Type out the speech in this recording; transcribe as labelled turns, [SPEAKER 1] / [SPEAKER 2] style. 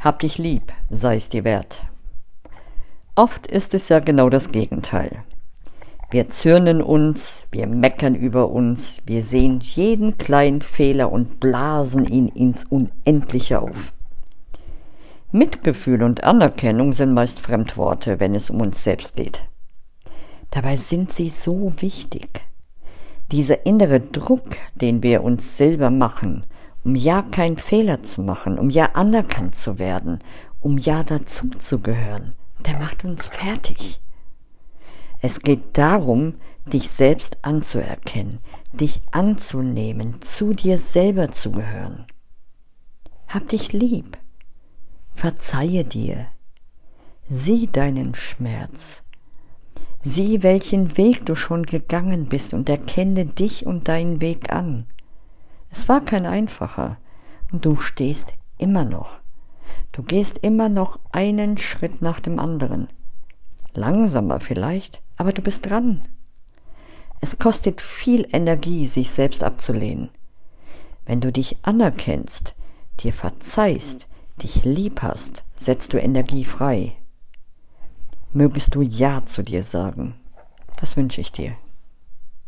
[SPEAKER 1] Hab dich lieb, sei es dir wert. Oft ist es ja genau das Gegenteil. Wir zürnen uns, wir meckern über uns, wir sehen jeden kleinen Fehler und blasen ihn ins Unendliche auf. Mitgefühl und Anerkennung sind meist Fremdworte, wenn es um uns selbst geht. Dabei sind sie so wichtig. Dieser innere Druck, den wir uns selber machen, um ja keinen Fehler zu machen, um ja anerkannt zu werden, um ja dazuzugehören, der macht uns fertig. Es geht darum, dich selbst anzuerkennen, dich anzunehmen, zu dir selber zu gehören. Hab dich lieb, verzeihe dir, sieh deinen Schmerz, sieh, welchen Weg du schon gegangen bist und erkenne dich und deinen Weg an. Es war kein einfacher und du stehst immer noch. Du gehst immer noch einen Schritt nach dem anderen. Langsamer vielleicht, aber du bist dran. Es kostet viel Energie, sich selbst abzulehnen. Wenn du dich anerkennst, dir verzeihst, dich lieb hast, setzt du Energie frei. Mögest du Ja zu dir sagen. Das wünsche ich dir.